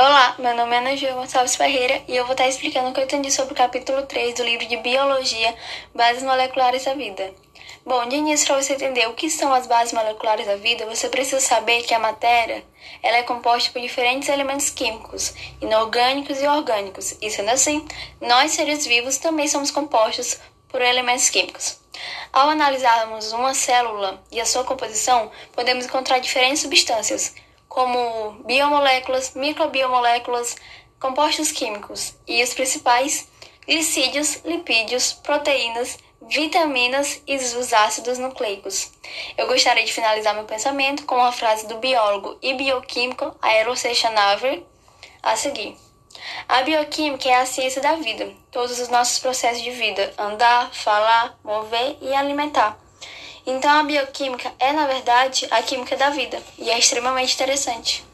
Olá, meu nome é Ana Júlia Gonçalves Ferreira e eu vou estar explicando o que eu entendi sobre o capítulo 3 do livro de Biologia, Bases Moleculares da Vida. Bom, de início, para você entender o que são as bases moleculares da vida, você precisa saber que a matéria ela é composta por diferentes elementos químicos, inorgânicos e orgânicos. E sendo assim, nós seres vivos também somos compostos por elementos químicos. Ao analisarmos uma célula e a sua composição, podemos encontrar diferentes substâncias, como biomoléculas, microbiomoléculas, compostos químicos e os principais glicídios, lipídios, proteínas, vitaminas e os ácidos nucleicos. Eu gostaria de finalizar meu pensamento com uma frase do biólogo e bioquímico Aero Seixanaver a seguir. A bioquímica é a ciência da vida, todos os nossos processos de vida, andar, falar, mover e alimentar. Então a bioquímica é, na verdade, a química da vida e é extremamente interessante.